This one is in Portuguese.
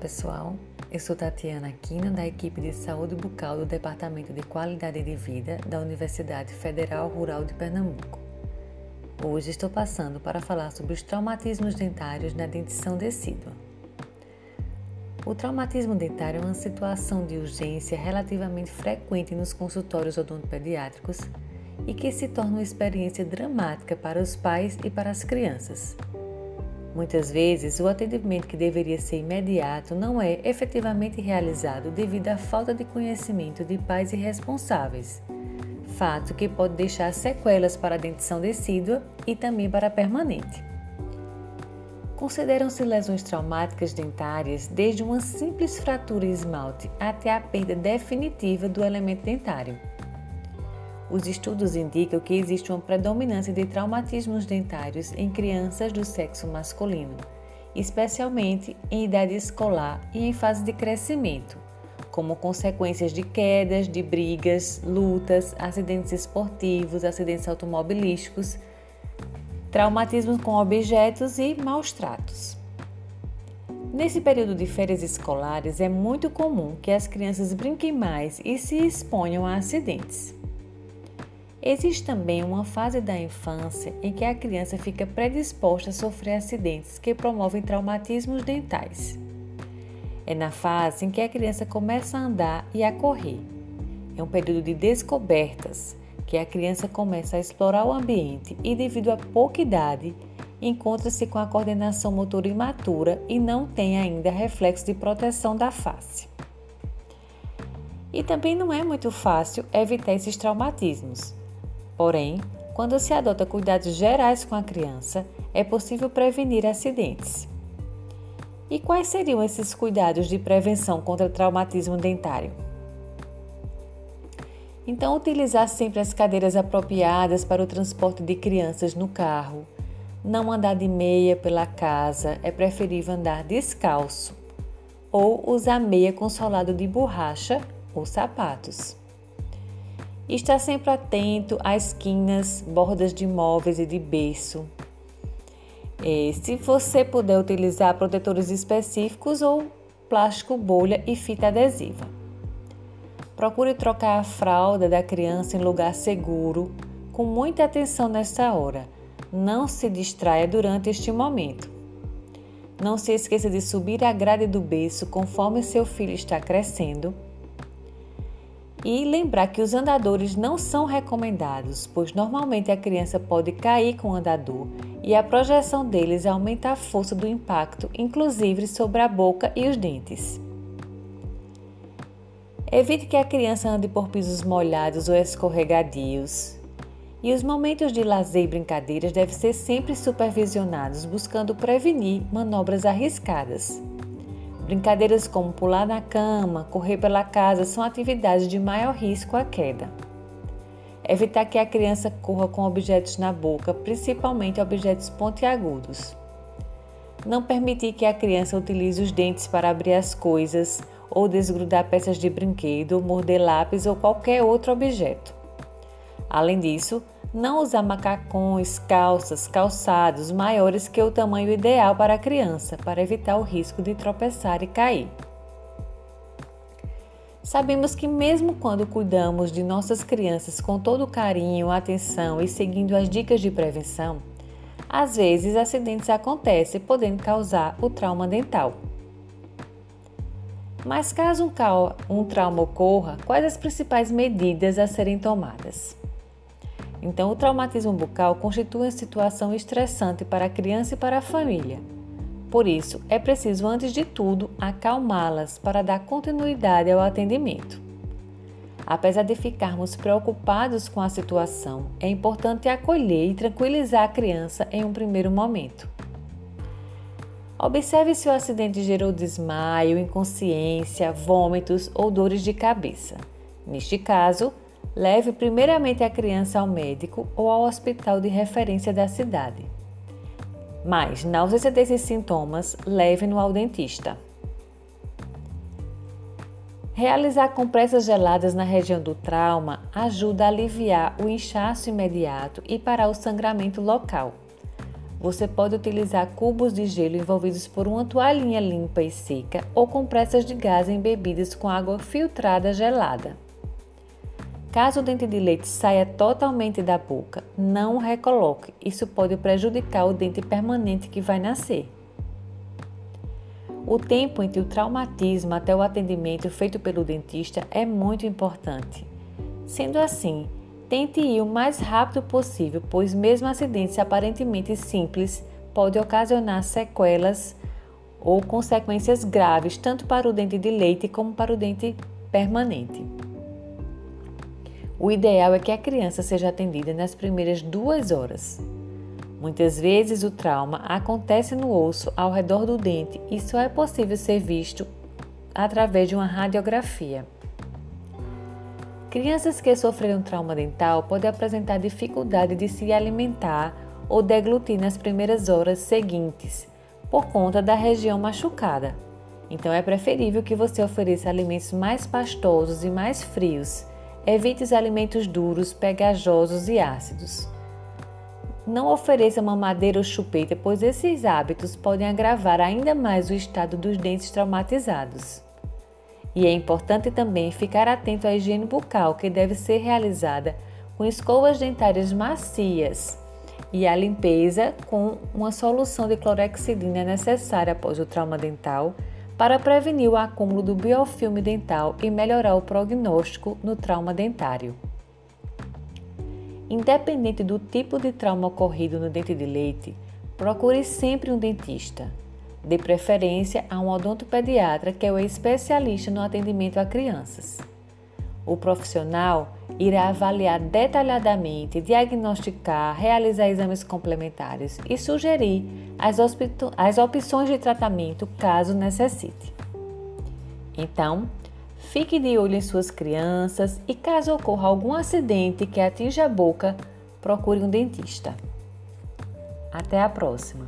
pessoal, eu sou Tatiana Aquino, da equipe de saúde bucal do Departamento de Qualidade de Vida da Universidade Federal Rural de Pernambuco. Hoje estou passando para falar sobre os traumatismos dentários na dentição decídua. O traumatismo dentário é uma situação de urgência relativamente frequente nos consultórios odontopediátricos e que se torna uma experiência dramática para os pais e para as crianças. Muitas vezes, o atendimento que deveria ser imediato não é efetivamente realizado devido à falta de conhecimento de pais e responsáveis, fato que pode deixar sequelas para a dentição decídua e também para a permanente. Consideram-se lesões traumáticas dentárias desde uma simples fratura em esmalte até a perda definitiva do elemento dentário. Os estudos indicam que existe uma predominância de traumatismos dentários em crianças do sexo masculino, especialmente em idade escolar e em fase de crescimento, como consequências de quedas, de brigas, lutas, acidentes esportivos, acidentes automobilísticos, traumatismos com objetos e maus tratos. Nesse período de férias escolares, é muito comum que as crianças brinquem mais e se exponham a acidentes. Existe também uma fase da infância em que a criança fica predisposta a sofrer acidentes que promovem traumatismos dentais. É na fase em que a criança começa a andar e a correr. É um período de descobertas, que a criança começa a explorar o ambiente e, devido à pouca idade, encontra-se com a coordenação motora imatura e não tem ainda reflexo de proteção da face. E também não é muito fácil evitar esses traumatismos, Porém, quando se adota cuidados gerais com a criança, é possível prevenir acidentes. E quais seriam esses cuidados de prevenção contra traumatismo dentário? Então, utilizar sempre as cadeiras apropriadas para o transporte de crianças no carro. Não andar de meia pela casa, é preferível andar descalço. Ou usar meia com solado de borracha ou sapatos. Está sempre atento às esquinas, bordas de móveis e de berço. É, se você puder utilizar protetores específicos ou plástico bolha e fita adesiva. Procure trocar a fralda da criança em lugar seguro, com muita atenção nesta hora. Não se distraia durante este momento. Não se esqueça de subir a grade do berço conforme seu filho está crescendo e lembrar que os andadores não são recomendados, pois normalmente a criança pode cair com o andador e a projeção deles aumenta a força do impacto, inclusive sobre a boca e os dentes. Evite que a criança ande por pisos molhados ou escorregadios. E os momentos de lazer e brincadeiras devem ser sempre supervisionados, buscando prevenir manobras arriscadas. Brincadeiras como pular na cama, correr pela casa são atividades de maior risco à queda. Evitar que a criança corra com objetos na boca, principalmente objetos pontiagudos. Não permitir que a criança utilize os dentes para abrir as coisas ou desgrudar peças de brinquedo, morder lápis ou qualquer outro objeto. Além disso, não usar macacões, calças, calçados maiores que o tamanho ideal para a criança, para evitar o risco de tropeçar e cair. Sabemos que, mesmo quando cuidamos de nossas crianças com todo carinho, atenção e seguindo as dicas de prevenção, às vezes acidentes acontecem, podendo causar o trauma dental. Mas caso um, um trauma ocorra, quais as principais medidas a serem tomadas? Então, o traumatismo bucal constitui uma situação estressante para a criança e para a família. Por isso, é preciso, antes de tudo, acalmá-las para dar continuidade ao atendimento. Apesar de ficarmos preocupados com a situação, é importante acolher e tranquilizar a criança em um primeiro momento. Observe se o acidente gerou desmaio, inconsciência, vômitos ou dores de cabeça. Neste caso, Leve primeiramente a criança ao médico ou ao hospital de referência da cidade. Mas, na ausência desses sintomas, leve-no ao dentista. Realizar compressas geladas na região do trauma ajuda a aliviar o inchaço imediato e parar o sangramento local. Você pode utilizar cubos de gelo envolvidos por uma toalhinha limpa e seca ou compressas de gás embebidas com água filtrada gelada. Caso o dente de leite saia totalmente da boca, não o recoloque. Isso pode prejudicar o dente permanente que vai nascer. O tempo entre o traumatismo até o atendimento feito pelo dentista é muito importante. Sendo assim, tente ir o mais rápido possível, pois mesmo acidentes aparentemente simples pode ocasionar sequelas ou consequências graves tanto para o dente de leite como para o dente permanente. O ideal é que a criança seja atendida nas primeiras duas horas. Muitas vezes o trauma acontece no osso ao redor do dente e só é possível ser visto através de uma radiografia. Crianças que sofreram trauma dental podem apresentar dificuldade de se alimentar ou deglutir nas primeiras horas seguintes, por conta da região machucada. Então é preferível que você ofereça alimentos mais pastosos e mais frios Evite os alimentos duros, pegajosos e ácidos. Não ofereça mamadeira ou chupeta, pois esses hábitos podem agravar ainda mais o estado dos dentes traumatizados. E é importante também ficar atento à higiene bucal, que deve ser realizada com escovas dentárias macias e a limpeza com uma solução de clorexidina necessária após o trauma dental para prevenir o acúmulo do biofilme dental e melhorar o prognóstico no trauma dentário. Independente do tipo de trauma ocorrido no dente de leite, procure sempre um dentista, de preferência a um odontopediatra que é o especialista no atendimento a crianças. O profissional irá avaliar detalhadamente, diagnosticar, realizar exames complementares e sugerir as, as opções de tratamento caso necessite. Então, fique de olho em suas crianças e caso ocorra algum acidente que atinja a boca, procure um dentista. Até a próxima!